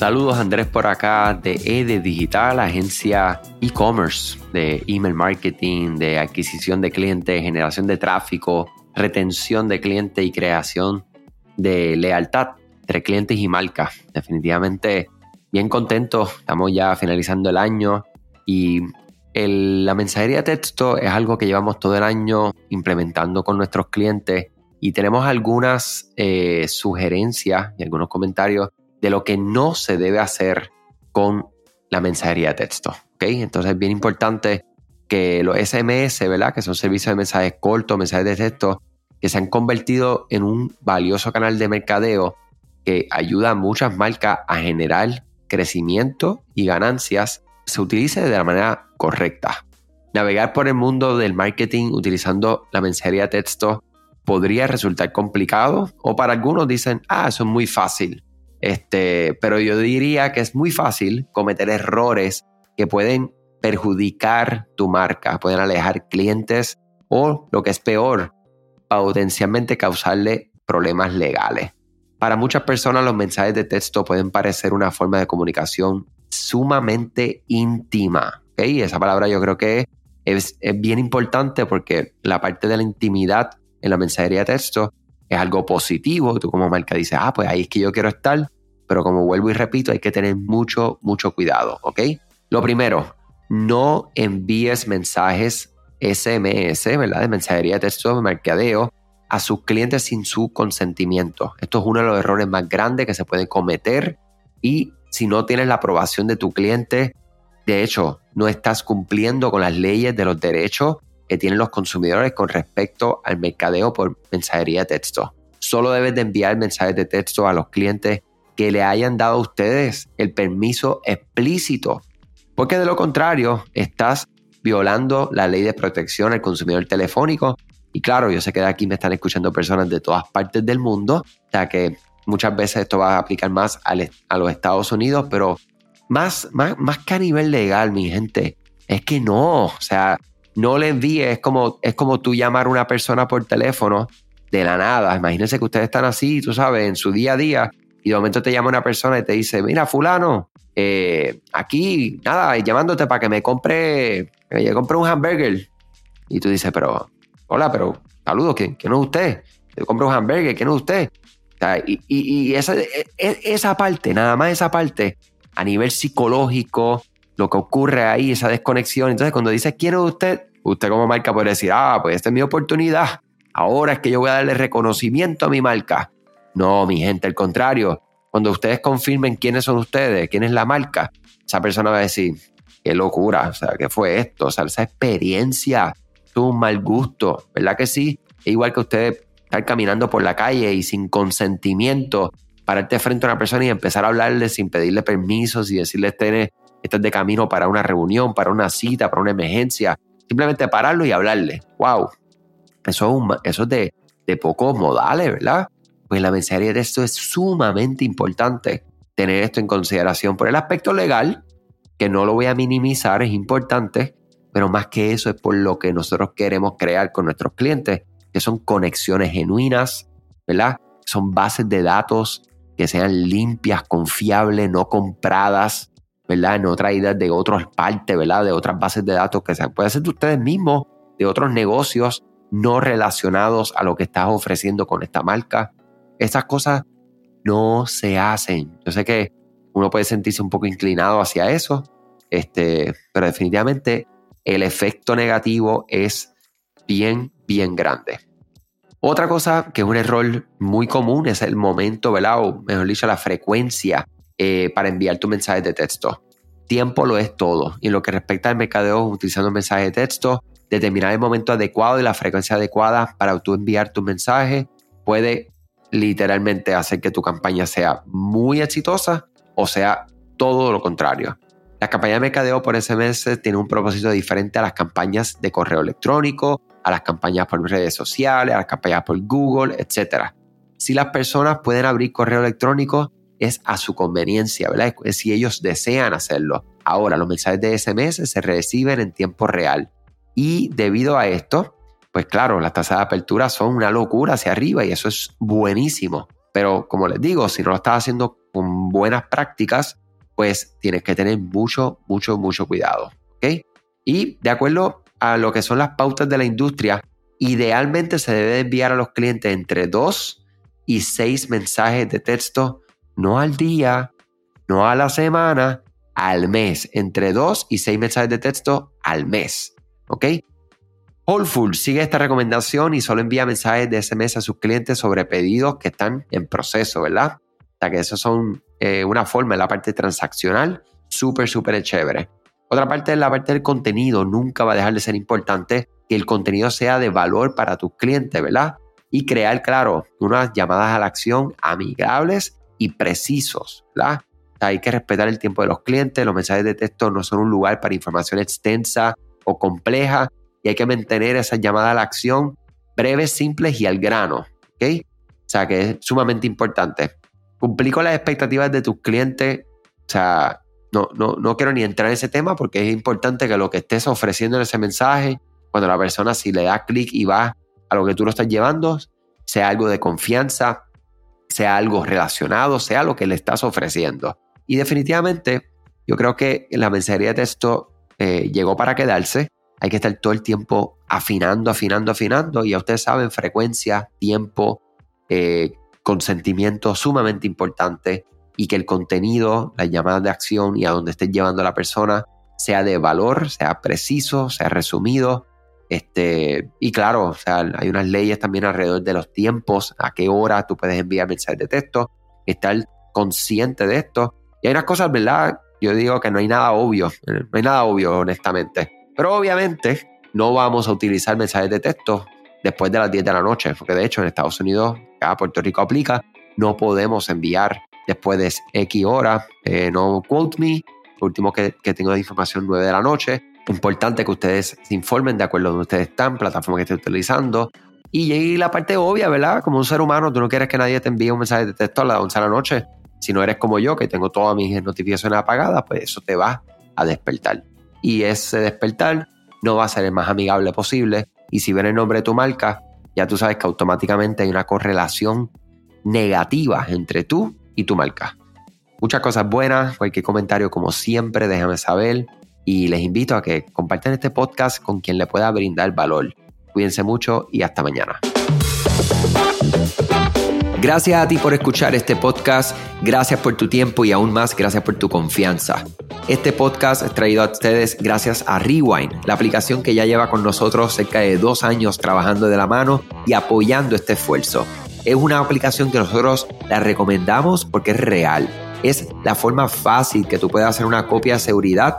Saludos Andrés por acá de EDE Digital, agencia e-commerce de email marketing, de adquisición de clientes, generación de tráfico, retención de clientes y creación de lealtad entre clientes y marcas. Definitivamente bien contento, estamos ya finalizando el año y la mensajería texto es algo que llevamos todo el año implementando con nuestros clientes y tenemos algunas eh, sugerencias y algunos comentarios de lo que no se debe hacer con la mensajería de texto. Entonces es bien importante que los SMS, ¿verdad? que son servicios de mensajes cortos, mensajes de texto, que se han convertido en un valioso canal de mercadeo que ayuda a muchas marcas a generar crecimiento y ganancias, se utilice de la manera correcta. Navegar por el mundo del marketing utilizando la mensajería de texto podría resultar complicado o para algunos dicen, ah, eso es muy fácil. Este, pero yo diría que es muy fácil cometer errores que pueden perjudicar tu marca, pueden alejar clientes o, lo que es peor, potencialmente causarle problemas legales. Para muchas personas los mensajes de texto pueden parecer una forma de comunicación sumamente íntima. ¿okay? Esa palabra yo creo que es, es bien importante porque la parte de la intimidad en la mensajería de texto es algo positivo. Tú como marca dices, ah, pues ahí es que yo quiero estar. Pero como vuelvo y repito, hay que tener mucho, mucho cuidado, ¿ok? Lo primero, no envíes mensajes SMS, ¿verdad? De mensajería de texto de mercadeo a sus clientes sin su consentimiento. Esto es uno de los errores más grandes que se pueden cometer y si no tienes la aprobación de tu cliente, de hecho, no estás cumpliendo con las leyes de los derechos que tienen los consumidores con respecto al mercadeo por mensajería de texto. Solo debes de enviar mensajes de texto a los clientes que le hayan dado a ustedes el permiso explícito, porque de lo contrario estás violando la ley de protección al consumidor telefónico. Y claro, yo sé que aquí me están escuchando personas de todas partes del mundo, ya que muchas veces esto va a aplicar más a los Estados Unidos, pero más, más, más que a nivel legal, mi gente, es que no, o sea, no le envíes, es como, es como tú llamar a una persona por teléfono de la nada. Imagínense que ustedes están así, tú sabes, en su día a día, y de momento te llama una persona y te dice, mira, fulano, eh, aquí, nada, llamándote para que me compre, me compre un hamburger. Y tú dices, pero, hola, pero, saludos, ¿quién, no es usted? Te compro un hamburger, ¿quién es usted? y, y, esa, e, e, esa parte, nada más esa parte, a nivel psicológico, lo que ocurre ahí, esa desconexión. Entonces, cuando dice quiero usted, usted como marca puede decir, ah, pues esta es mi oportunidad. Ahora es que yo voy a darle reconocimiento a mi marca. No, mi gente, al contrario. Cuando ustedes confirmen quiénes son ustedes, quién es la marca, esa persona va a decir, qué locura, o sea, ¿qué fue esto? O sea, esa experiencia, es un mal gusto, ¿verdad que sí? Es igual que ustedes estar caminando por la calle y sin consentimiento, pararte frente a una persona y empezar a hablarle sin pedirle permisos y decirle, este, este es de camino para una reunión, para una cita, para una emergencia. Simplemente pararlo y hablarle. ¡Wow! Eso es, eso de, de pocos modales, ¿verdad? Pues la mensajería de esto es sumamente importante tener esto en consideración por el aspecto legal, que no lo voy a minimizar, es importante, pero más que eso es por lo que nosotros queremos crear con nuestros clientes, que son conexiones genuinas, ¿verdad? Son bases de datos que sean limpias, confiables, no compradas, ¿verdad? No traídas de otras partes, ¿verdad? De otras bases de datos que se puede ser de ustedes mismos, de otros negocios no relacionados a lo que estás ofreciendo con esta marca. Esas cosas no se hacen. Yo sé que uno puede sentirse un poco inclinado hacia eso, este, pero definitivamente el efecto negativo es bien, bien grande. Otra cosa que es un error muy común es el momento, ¿verdad? O mejor dicho, la frecuencia eh, para enviar tu mensaje de texto. Tiempo lo es todo. Y en lo que respecta al mercadeo utilizando mensajes de texto, determinar el momento adecuado y la frecuencia adecuada para tú enviar tu mensaje puede literalmente hacer que tu campaña sea muy exitosa o sea todo lo contrario. La campaña de mercadeo por SMS tiene un propósito diferente a las campañas de correo electrónico, a las campañas por redes sociales, a las campañas por Google, etc. Si las personas pueden abrir correo electrónico, es a su conveniencia, ¿verdad? Es si ellos desean hacerlo. Ahora, los mensajes de SMS se reciben en tiempo real. Y debido a esto, pues claro, las tasas de apertura son una locura hacia arriba y eso es buenísimo. Pero como les digo, si no lo estás haciendo con buenas prácticas, pues tienes que tener mucho, mucho, mucho cuidado. ¿ok? Y de acuerdo a lo que son las pautas de la industria, idealmente se debe enviar a los clientes entre dos y seis mensajes de texto, no al día, no a la semana, al mes, entre dos y seis mensajes de texto al mes. ¿Ok? Whole Foods sigue esta recomendación y solo envía mensajes de SMS a sus clientes sobre pedidos que están en proceso, ¿verdad? O sea que eso son eh, una forma en la parte transaccional súper, súper chévere. Otra parte es la parte del contenido. Nunca va a dejar de ser importante que el contenido sea de valor para tus clientes, ¿verdad? Y crear, claro, unas llamadas a la acción amigables y precisos, ¿verdad? hay que respetar el tiempo de los clientes. Los mensajes de texto no son un lugar para información extensa o compleja y hay que mantener esa llamada a la acción breves, simples y al grano. ¿ok? O sea que es sumamente importante. Cumplir con las expectativas de tus clientes. O sea, no, no, no quiero ni entrar en ese tema porque es importante que lo que estés ofreciendo en ese mensaje, cuando la persona si le da clic y va a lo que tú lo estás llevando, sea algo de confianza, sea algo relacionado, sea lo que le estás ofreciendo. Y definitivamente, yo creo que la mensajería de texto eh, llegó para quedarse hay que estar todo el tiempo afinando, afinando, afinando. Y ya ustedes saben, frecuencia, tiempo, eh, consentimiento sumamente importante y que el contenido, las llamadas de acción y a donde estés llevando a la persona sea de valor, sea preciso, sea resumido. Este, y claro, o hay unas leyes también alrededor de los tiempos, a qué hora tú puedes enviar mensajes de texto, estar consciente de esto. Y hay unas cosas, ¿verdad? Yo digo que no hay nada obvio, no hay nada obvio, honestamente. Pero obviamente no vamos a utilizar mensajes de texto después de las 10 de la noche, porque de hecho en Estados Unidos, a Puerto Rico aplica, no podemos enviar después de X hora, eh, no quote me, último que, tengo de información 9 de la noche. Importante que ustedes se informen de acuerdo a donde ustedes están, plataforma que estén utilizando. Y la parte obvia, ¿verdad? Como un ser humano, tú no quieres que nadie te envíe un mensaje de texto a las 11 de la noche. Si no eres como yo, que tengo todas mis notificaciones apagadas, pues eso te va a despertar y ese despertar no va a ser el más amigable posible. Y si ven el nombre de tu marca, ya tú sabes que automáticamente hay una correlación negativa entre tú y tu marca. Muchas cosas buenas, cualquier comentario como siempre, déjame saber y les invito a que compartan este podcast con quien le pueda brindar valor. Cuídense mucho y hasta mañana. Gracias a ti por escuchar este podcast, gracias por tu tiempo y aún más gracias por tu confianza. Este podcast es traído a ustedes gracias a Rewind, la aplicación que ya lleva con nosotros cerca de dos años trabajando de la mano y apoyando este esfuerzo. Es una aplicación que nosotros la recomendamos porque es real es la forma fácil que tú puedes hacer una copia de seguridad